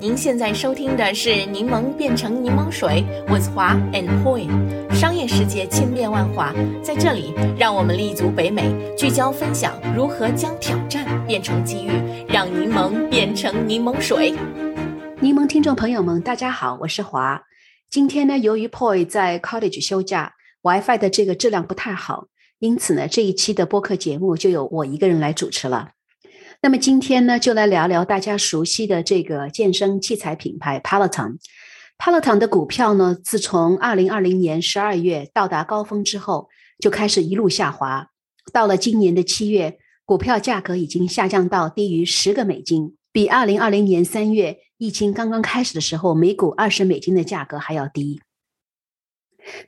您现在收听的是《柠檬变成柠檬水》，with 华 and Poi。商业世界千变万化，在这里，让我们立足北美，聚焦分享如何将挑战变成机遇，让柠檬变成柠檬水。柠檬听众朋友们，大家好，我是华。今天呢，由于 Poi 在 College 休假，WiFi 的这个质量不太好，因此呢，这一期的播客节目就由我一个人来主持了。那么今天呢，就来聊聊大家熟悉的这个健身器材品牌 Peloton。Peloton 的股票呢，自从二零二零年十二月到达高峰之后，就开始一路下滑。到了今年的七月，股票价格已经下降到低于十个美金，比二零二零年三月疫情刚刚开始的时候每股二十美金的价格还要低。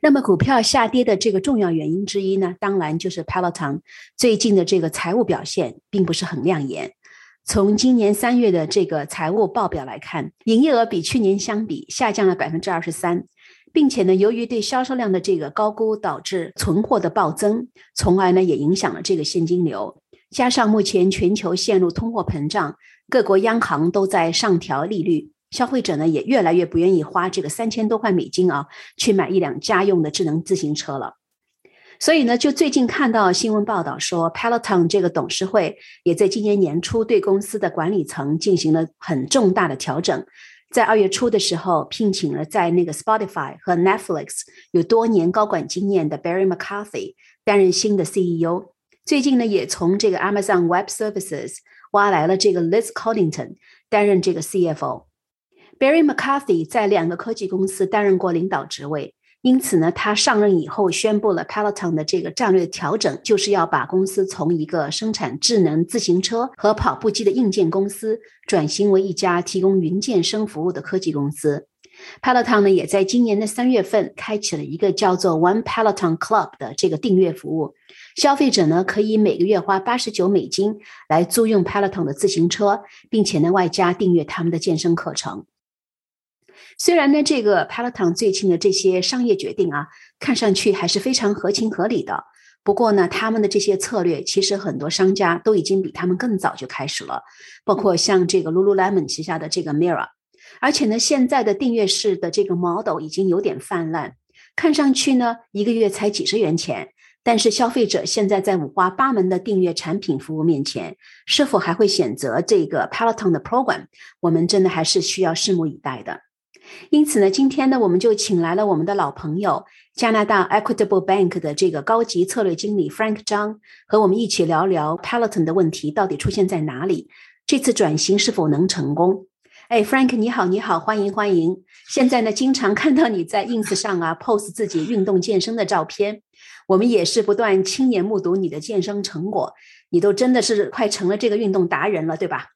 那么股票下跌的这个重要原因之一呢，当然就是 Peloton 最近的这个财务表现并不是很亮眼。从今年三月的这个财务报表来看，营业额比去年相比下降了百分之二十三，并且呢，由于对销售量的这个高估，导致存货的暴增，从而呢也影响了这个现金流。加上目前全球陷入通货膨胀，各国央行都在上调利率。消费者呢也越来越不愿意花这个三千多块美金啊，去买一辆家用的智能自行车了。所以呢，就最近看到新闻报道说，Peloton 这个董事会也在今年年初对公司的管理层进行了很重大的调整。在二月初的时候，聘请了在那个 Spotify 和 Netflix 有多年高管经验的 Barry McCarthy 担任新的 CEO。最近呢，也从这个 Amazon Web Services 挖来了这个 Liz Coddington 担任这个 CFO。Barry McCarthy 在两个科技公司担任过领导职位，因此呢，他上任以后宣布了 Peloton 的这个战略调整，就是要把公司从一个生产智能自行车和跑步机的硬件公司，转型为一家提供云健身服务的科技公司。Peloton 呢，也在今年的三月份开启了一个叫做 One Peloton Club 的这个订阅服务，消费者呢可以每个月花八十九美金来租用 Peloton 的自行车，并且呢外加订阅他们的健身课程。虽然呢，这个 Peloton 最近的这些商业决定啊，看上去还是非常合情合理的。不过呢，他们的这些策略，其实很多商家都已经比他们更早就开始了，包括像这个 Lululemon 旗下的这个 Mirror。而且呢，现在的订阅式的这个 model 已经有点泛滥，看上去呢，一个月才几十元钱。但是消费者现在在五花八门的订阅产品服务面前，是否还会选择这个 Peloton 的 program？我们真的还是需要拭目以待的。因此呢，今天呢，我们就请来了我们的老朋友加拿大 Equitable Bank 的这个高级策略经理 Frank 张，和我们一起聊聊 Peloton 的问题到底出现在哪里，这次转型是否能成功？哎，Frank 你好，你好，欢迎欢迎！现在呢，经常看到你在 Ins 上啊 pose 自己运动健身的照片，我们也是不断亲眼目睹你的健身成果。你都真的是快成了这个运动达人了，对吧？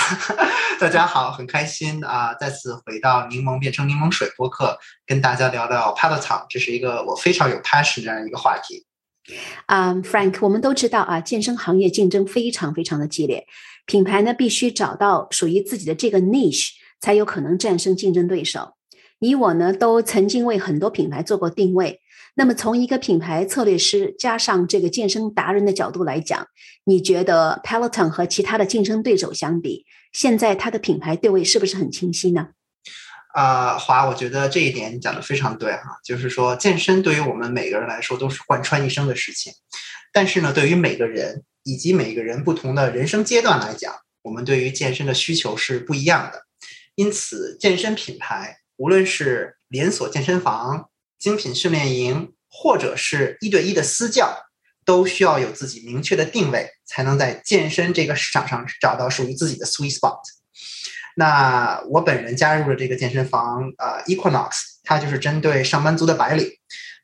大家好，很开心啊，再次回到柠檬变成柠檬水播客，跟大家聊聊 Peloton，这是一个我非常有 passion 这样一个话题。啊，Frank，我们都知道啊，健身行业竞争非常非常的激烈，品牌呢必须找到属于自己的这个 niche，才有可能战胜竞争对手。你我呢都曾经为很多品牌做过定位。那么，从一个品牌策略师加上这个健身达人的角度来讲，你觉得 Peloton 和其他的竞争对手相比，现在它的品牌定位是不是很清晰呢？啊，华，我觉得这一点讲的非常对哈，就是说健身对于我们每个人来说都是贯穿一生的事情，但是呢，对于每个人以及每个人不同的人生阶段来讲，我们对于健身的需求是不一样的，因此，健身品牌无论是连锁健身房。精品训练营或者是一对一的私教，都需要有自己明确的定位，才能在健身这个市场上找到属于自己的 sweet spot。那我本人加入了这个健身房，呃，Equinox，它就是针对上班族的白领。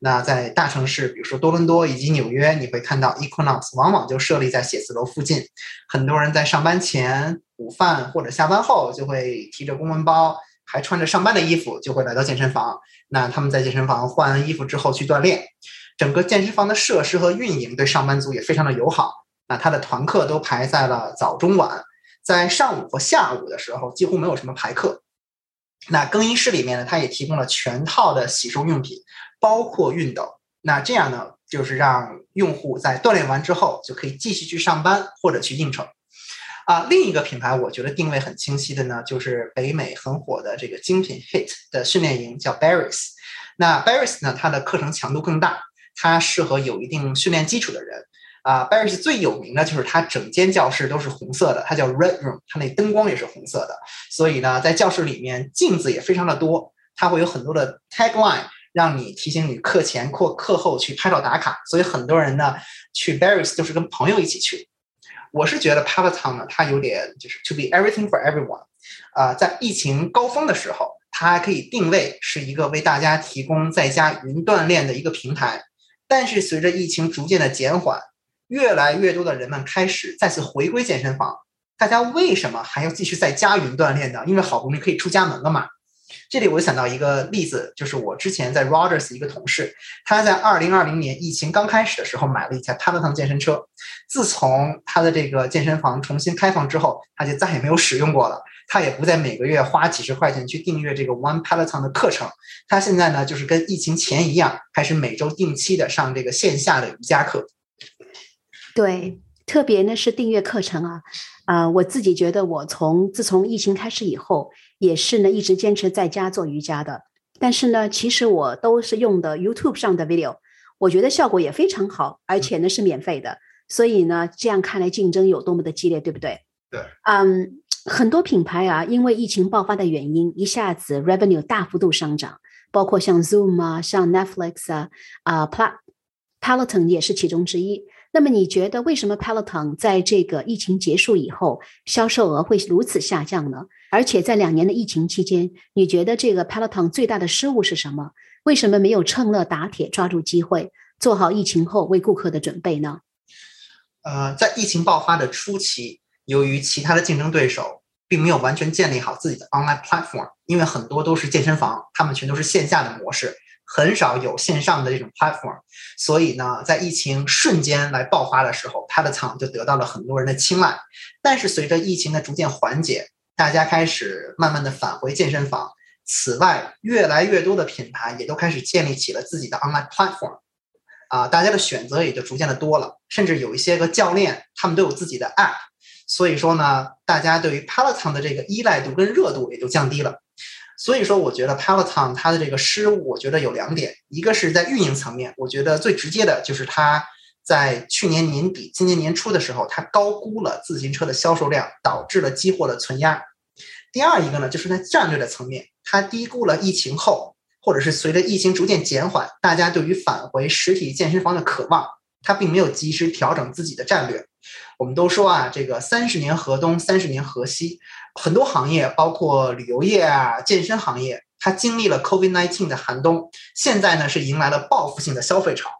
那在大城市，比如说多伦多以及纽约，你会看到 Equinox 往往就设立在写字楼附近。很多人在上班前、午饭或者下班后，就会提着公文包。还穿着上班的衣服就会来到健身房。那他们在健身房换完衣服之后去锻炼，整个健身房的设施和运营对上班族也非常的友好。那他的团课都排在了早中晚，在上午和下午的时候几乎没有什么排课。那更衣室里面呢，他也提供了全套的洗漱用品，包括熨斗。那这样呢，就是让用户在锻炼完之后就可以继续去上班或者去应酬。啊，另一个品牌我觉得定位很清晰的呢，就是北美很火的这个精品 HIT 的训练营，叫 Barry's。那 Barry's 呢，它的课程强度更大，它适合有一定训练基础的人。啊，Barry's 最有名的就是它整间教室都是红色的，它叫 Red Room，它那灯光也是红色的。所以呢，在教室里面镜子也非常的多，它会有很多的 tagline，让你提醒你课前或课后去拍照打卡。所以很多人呢去 Barry's 就是跟朋友一起去。我是觉得 Peloton 呢，它有点就是 to be everything for everyone。啊，在疫情高峰的时候，它还可以定位是一个为大家提供在家云锻炼的一个平台。但是随着疫情逐渐的减缓，越来越多的人们开始再次回归健身房，大家为什么还要继续在家云锻炼呢？因为好不容易可以出家门了嘛。这里我想到一个例子，就是我之前在 Rogers 一个同事，他在二零二零年疫情刚开始的时候买了一台 Peloton 健身车，自从他的这个健身房重新开放之后，他就再也没有使用过了。他也不再每个月花几十块钱去订阅这个 One Peloton 的课程，他现在呢就是跟疫情前一样，开始每周定期的上这个线下的瑜伽课。对，特别呢是订阅课程啊，啊，我自己觉得我从自从疫情开始以后，也是呢一直坚持在家做瑜伽的。但是呢，其实我都是用的 YouTube 上的 video，我觉得效果也非常好，而且呢是免费的。所以呢，这样看来竞争有多么的激烈，对不对？对。嗯，很多品牌啊，因为疫情爆发的原因，一下子 revenue 大幅度上涨，包括像 Zoom 啊，像 Netflix 啊，啊，Pal Peloton 也是其中之一。那么你觉得为什么 Peloton 在这个疫情结束以后销售额会如此下降呢？而且在两年的疫情期间，你觉得这个 Peloton 最大的失误是什么？为什么没有趁热打铁，抓住机会，做好疫情后为顾客的准备呢？呃，在疫情爆发的初期，由于其他的竞争对手并没有完全建立好自己的 online platform，因为很多都是健身房，他们全都是线下的模式。很少有线上的这种 platform，所以呢，在疫情瞬间来爆发的时候它的场就得到了很多人的青睐。但是随着疫情的逐渐缓解，大家开始慢慢的返回健身房。此外，越来越多的品牌也都开始建立起了自己的 online platform，啊，大家的选择也就逐渐的多了。甚至有一些个教练，他们都有自己的 app。所以说呢，大家对于 Peloton 的这个依赖度跟热度也就降低了。所以说，我觉得 Peloton 它的这个失误，我觉得有两点，一个是在运营层面，我觉得最直接的就是它在去年年底、今年年初的时候，它高估了自行车的销售量，导致了激活的存压。第二一个呢，就是在战略的层面，它低估了疫情后，或者是随着疫情逐渐减缓，大家对于返回实体健身房的渴望，它并没有及时调整自己的战略。我们都说啊，这个三十年河东，三十年河西。很多行业，包括旅游业啊、健身行业，它经历了 COVID-19 的寒冬，现在呢是迎来了报复性的消费潮。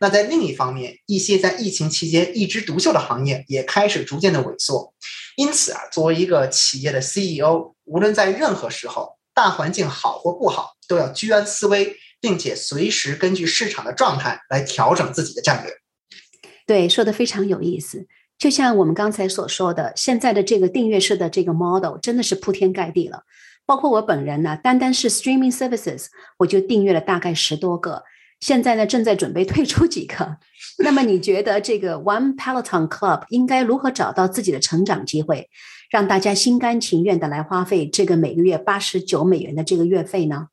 那在另一方面，一些在疫情期间一枝独秀的行业也开始逐渐的萎缩。因此啊，作为一个企业的 CEO，无论在任何时候，大环境好或不好，都要居安思危，并且随时根据市场的状态来调整自己的战略。对，说的非常有意思。就像我们刚才所说的，现在的这个订阅式的这个 model 真的是铺天盖地了。包括我本人呢，单单是 streaming services 我就订阅了大概十多个，现在呢正在准备退出几个。那么你觉得这个 One Peloton Club 应该如何找到自己的成长机会，让大家心甘情愿的来花费这个每个月八十九美元的这个月费呢？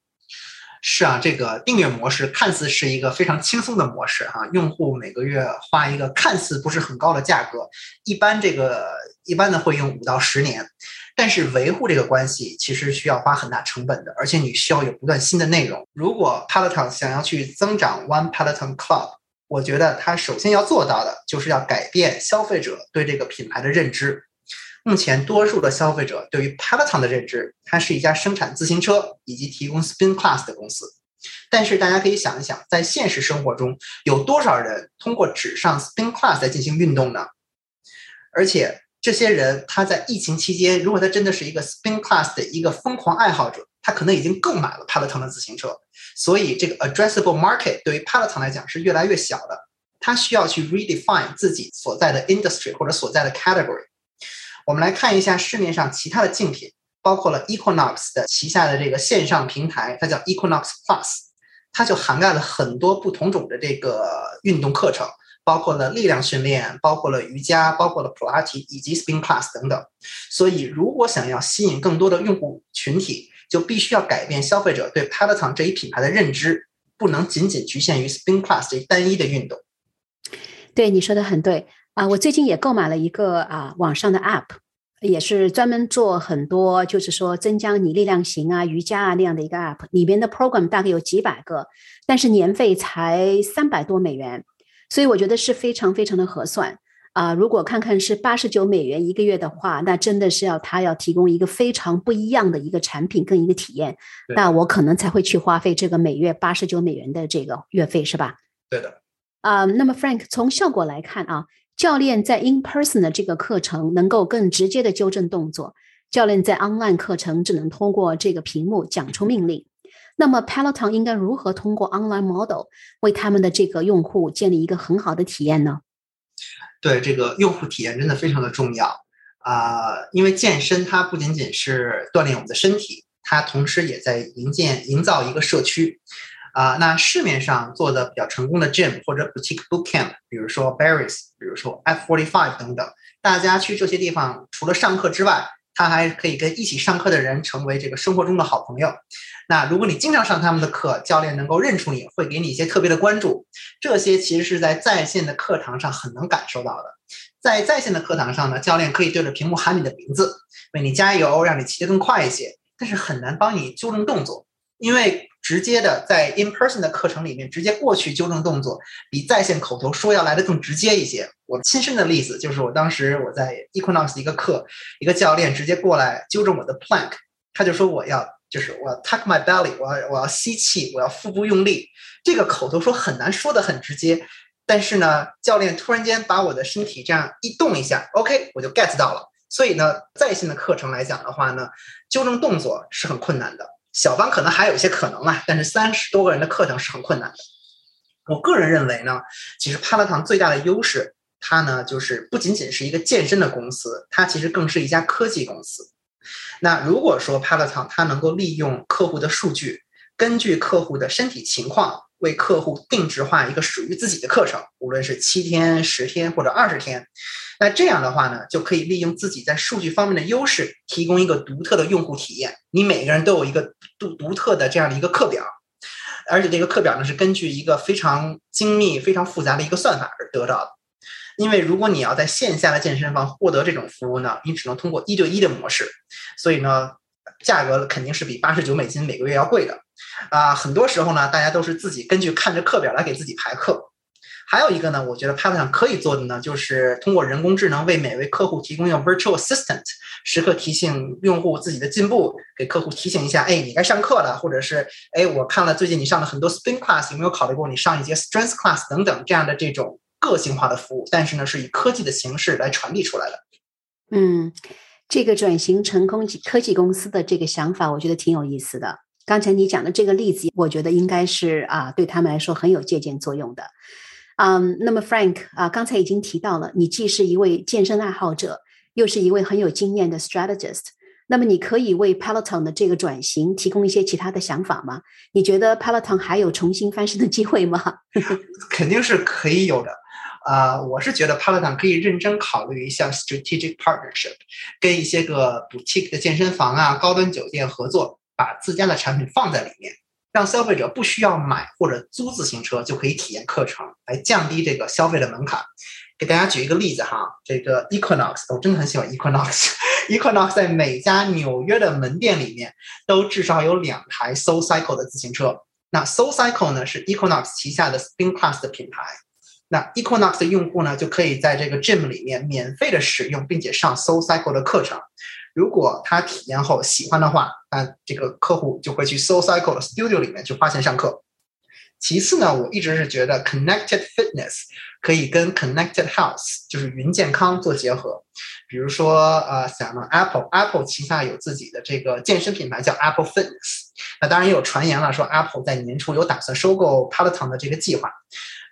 是啊，这个订阅模式看似是一个非常轻松的模式啊，用户每个月花一个看似不是很高的价格，一般这个一般呢会用五到十年，但是维护这个关系其实需要花很大成本的，而且你需要有不断新的内容。如果 Peloton 想要去增长 One Peloton Club，我觉得它首先要做到的就是要改变消费者对这个品牌的认知。目前，多数的消费者对于 Peloton 的认知，它是一家生产自行车以及提供 Spin Class 的公司。但是，大家可以想一想，在现实生活中，有多少人通过只上 Spin Class 来进行运动呢？而且，这些人他在疫情期间，如果他真的是一个 Spin Class 的一个疯狂爱好者，他可能已经购买了 Peloton 的自行车。所以，这个 addressable market 对于 Peloton 来讲是越来越小的。他需要去 redefine 自己所在的 industry 或者所在的 category。我们来看一下市面上其他的竞品，包括了 Equinox 的旗下的这个线上平台，它叫 Equinox Plus，它就涵盖了很多不同种的这个运动课程，包括了力量训练，包括了瑜伽，包括了普拉提以及 spin class 等等。所以，如果想要吸引更多的用户群体，就必须要改变消费者对 Peloton 这一品牌的认知，不能仅仅局限于 spin class 这单一的运动。对，你说的很对啊！我最近也购买了一个啊网上的 app，也是专门做很多，就是说增加你力量型啊、瑜伽啊那样的一个 app，里面的 program 大概有几百个，但是年费才三百多美元，所以我觉得是非常非常的合算啊！如果看看是八十九美元一个月的话，那真的是要他要提供一个非常不一样的一个产品跟一个体验，那我可能才会去花费这个每月八十九美元的这个月费，是吧？对的。啊，那么 Frank 从效果来看啊，教练在 in person 的这个课程能够更直接的纠正动作，教练在 online 课程只能通过这个屏幕讲出命令。那么 Peloton 应该如何通过 online model 为他们的这个用户建立一个很好的体验呢？对，这个用户体验真的非常的重要啊，因为健身它不仅仅是锻炼我们的身体，它同时也在营建营造一个社区。啊，那市面上做的比较成功的 gym 或者 boutique boot camp，比如说 Barry's，比如说 F forty five 等等，大家去这些地方，除了上课之外，他还可以跟一起上课的人成为这个生活中的好朋友。那如果你经常上他们的课，教练能够认出你，会给你一些特别的关注。这些其实是在在线的课堂上很能感受到的。在在线的课堂上呢，教练可以对着屏幕喊你的名字，为你加油，让你骑得更快一些，但是很难帮你纠正动作，因为。直接的在 in person 的课程里面直接过去纠正动作，比在线口头说要来的更直接一些。我亲身的例子就是，我当时我在 Equinox 一个课，一个教练直接过来纠正我的 plank，他就说我要就是我要 tuck my belly，我要我要吸气，我要腹部用力。这个口头说很难说的很直接，但是呢，教练突然间把我的身体这样一动一下，OK，我就 get 到了。所以呢，在线的课程来讲的话呢，纠正动作是很困难的。小班可能还有一些可能啊，但是三十多个人的课程是很困难的。我个人认为呢，其实帕拉堂最大的优势，它呢就是不仅仅是一个健身的公司，它其实更是一家科技公司。那如果说帕拉堂它能够利用客户的数据，根据客户的身体情况。为客户定制化一个属于自己的课程，无论是七天、十天或者二十天，那这样的话呢，就可以利用自己在数据方面的优势，提供一个独特的用户体验。你每个人都有一个独独特的这样的一个课表，而且这个课表呢是根据一个非常精密、非常复杂的一个算法而得到的。因为如果你要在线下的健身房获得这种服务呢，你只能通过一对一的模式，所以呢，价格肯定是比八十九美金每个月要贵的。啊，很多时候呢，大家都是自己根据看着课表来给自己排课。还有一个呢，我觉得 Peloton 可以做的呢，就是通过人工智能为每位客户提供一个 virtual assistant，时刻提醒用户自己的进步，给客户提醒一下，哎，你该上课了，或者是哎，我看了最近你上了很多 spin class，有没有考虑过你上一节 strength class 等等这样的这种个性化的服务？但是呢，是以科技的形式来传递出来的。嗯，这个转型成功科技公司的这个想法，我觉得挺有意思的。刚才你讲的这个例子，我觉得应该是啊，对他们来说很有借鉴作用的。嗯，那么 Frank 啊，刚才已经提到了，你既是一位健身爱好者，又是一位很有经验的 strategist。那么，你可以为 Peloton 的这个转型提供一些其他的想法吗？你觉得 Peloton 还有重新翻身的机会吗？肯定是可以有的。啊，我是觉得 Peloton 可以认真考虑一下 strategic partnership，跟一些个 boutique 的健身房啊、高端酒店合作。把自家的产品放在里面，让消费者不需要买或者租自行车就可以体验课程，来降低这个消费的门槛。给大家举一个例子哈，这个 Equinox，我真的很喜欢 Equinox。Equinox 在每家纽约的门店里面都至少有两台 Soul Cycle 的自行车。那 Soul Cycle 呢是 Equinox 旗下的 Spin Class 的品牌。那 Equinox 的用户呢就可以在这个 Gym 里面免费的使用，并且上 Soul Cycle 的课程。如果他体验后喜欢的话，那这个客户就会去 Soul Cycle Studio 里面去花钱上课。其次呢，我一直是觉得 Connected Fitness 可以跟 Connected Health，就是云健康做结合。比如说，呃，想到 Apple，Apple 旗下有自己的这个健身品牌叫 Apple Fitness。那当然也有传言了，说 Apple 在年初有打算收购 Peloton 的这个计划。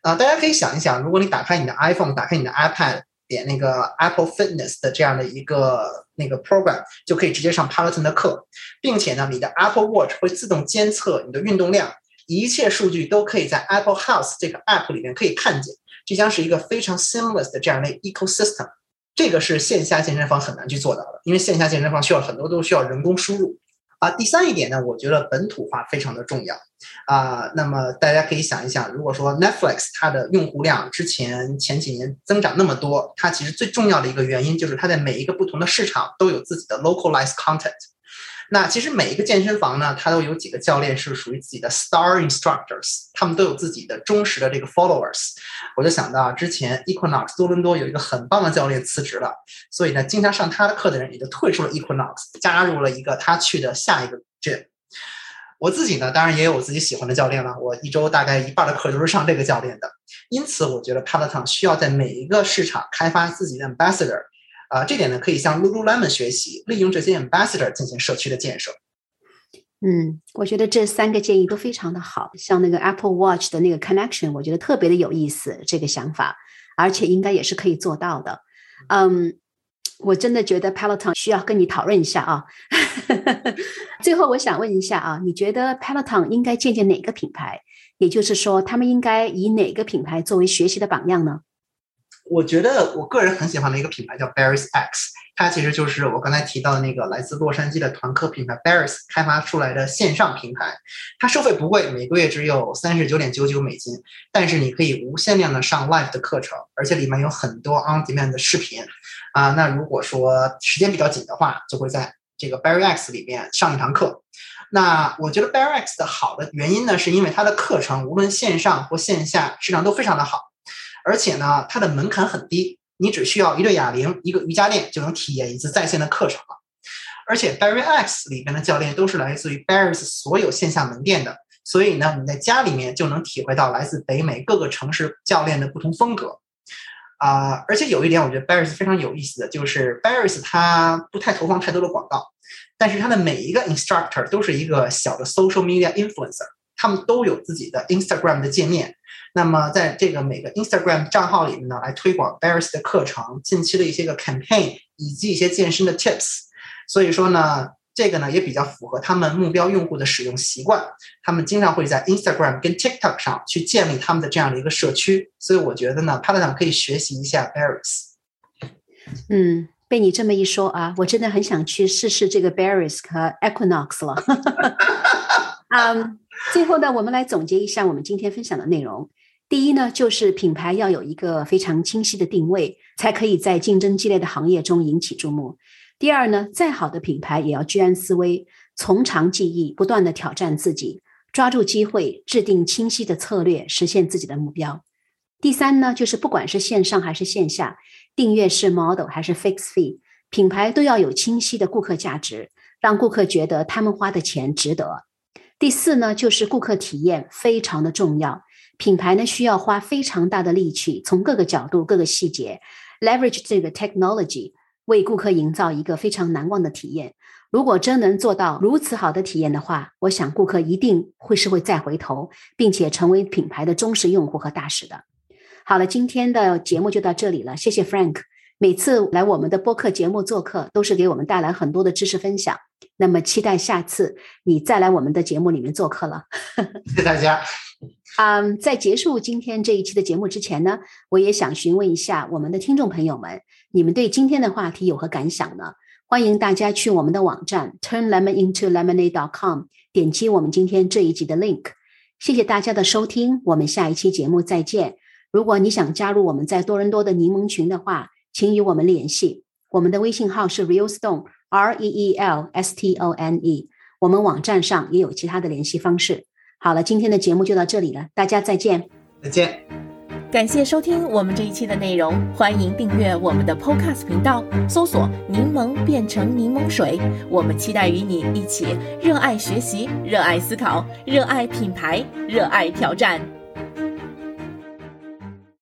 啊，大家可以想一想，如果你打开你的 iPhone，打开你的 iPad。点那个 Apple Fitness 的这样的一个那个 program，就可以直接上 Peloton 的课，并且呢，你的 Apple Watch 会自动监测你的运动量，一切数据都可以在 Apple House 这个 app 里面可以看见。这将是一个非常 seamless 的这样的 ecosystem。这个是线下健身房很难去做到的，因为线下健身房需要很多都需要人工输入。啊，第三一点呢，我觉得本土化非常的重要。啊，那么大家可以想一想，如果说 Netflix 它的用户量之前前几年增长那么多，它其实最重要的一个原因就是它在每一个不同的市场都有自己的 localized content。那其实每一个健身房呢，它都有几个教练是属于自己的 star instructors，他们都有自己的忠实的这个 followers。我就想到之前 Equinox 多伦多有一个很棒的教练辞职了，所以呢，经常上他的课的人也就退出了 Equinox，加入了一个他去的下一个 gym。我自己呢，当然也有我自己喜欢的教练了，我一周大概一半的课都是上这个教练的。因此，我觉得 Peloton 需要在每一个市场开发自己的 ambassador。啊，这点呢可以向 Lululemon 学习，利用这些 ambassador 进行社区的建设。嗯，我觉得这三个建议都非常的好，像那个 Apple Watch 的那个 connection，我觉得特别的有意思，这个想法，而且应该也是可以做到的。嗯，我真的觉得 Peloton 需要跟你讨论一下啊。最后，我想问一下啊，你觉得 Peloton 应该借鉴哪个品牌？也就是说，他们应该以哪个品牌作为学习的榜样呢？我觉得我个人很喜欢的一个品牌叫 Barry's X，它其实就是我刚才提到的那个来自洛杉矶的团课品牌 Barry's 开发出来的线上平台。它收费不贵，每个月只有三十九点九九美金，但是你可以无限量的上 live 的课程，而且里面有很多 on demand 的视频。啊，那如果说时间比较紧的话，就会在这个 Barry X 里面上一堂课。那我觉得 Barry X 的好的原因呢，是因为它的课程无论线上或线下质量都非常的好。而且呢，它的门槛很低，你只需要一对哑铃、一个瑜伽垫就能体验一次在线的课程了。而且 Barry X 里边的教练都是来自于 Barry's 所有线下门店的，所以呢，你在家里面就能体会到来自北美各个城市教练的不同风格。啊，而且有一点我觉得 Barry's 非常有意思的就是 Barry's 它不太投放太多的广告，但是它的每一个 instructor 都是一个小的 social media influencer，他们都有自己的 Instagram 的界面。那么，在这个每个 Instagram 账号里面呢，来推广 Barry's 的课程、近期的一些个 campaign 以及一些健身的 tips。所以说呢，这个呢也比较符合他们目标用户的使用习惯。他们经常会在 Instagram 跟 TikTok 上去建立他们的这样的一个社区。所以我觉得呢 p a t a 可以学习一下 Barry's。嗯，被你这么一说啊，我真的很想去试试这个 Barry's 和 Equinox 了。嗯，最后呢，我们来总结一下我们今天分享的内容。第一呢，就是品牌要有一个非常清晰的定位，才可以在竞争激烈的行业中引起注目。第二呢，再好的品牌也要居安思危，从长计议，不断的挑战自己，抓住机会，制定清晰的策略，实现自己的目标。第三呢，就是不管是线上还是线下，订阅式 model 还是 fix fee，品牌都要有清晰的顾客价值，让顾客觉得他们花的钱值得。第四呢，就是顾客体验非常的重要。品牌呢需要花非常大的力气，从各个角度、各个细节，leverage 这个 technology 为顾客营造一个非常难忘的体验。如果真能做到如此好的体验的话，我想顾客一定会是会再回头，并且成为品牌的忠实用户和大使的。好了，今天的节目就到这里了，谢谢 Frank。每次来我们的播客节目做客，都是给我们带来很多的知识分享。那么期待下次你再来我们的节目里面做客了。谢谢大家。嗯，在结束今天这一期的节目之前呢，我也想询问一下我们的听众朋友们，你们对今天的话题有何感想呢？欢迎大家去我们的网站 turnlemonintolemonade.com 点击我们今天这一集的 link。谢谢大家的收听，我们下一期节目再见。如果你想加入我们在多伦多的柠檬群的话，请与我们联系，我们的微信号是 realstone r e e l s t o n e，我们网站上也有其他的联系方式。好了，今天的节目就到这里了，大家再见。再见。感谢收听我们这一期的内容，欢迎订阅我们的 Podcast 频道，搜索“柠檬变成柠檬水”。我们期待与你一起热爱学习、热爱思考、热爱品牌、热爱挑战。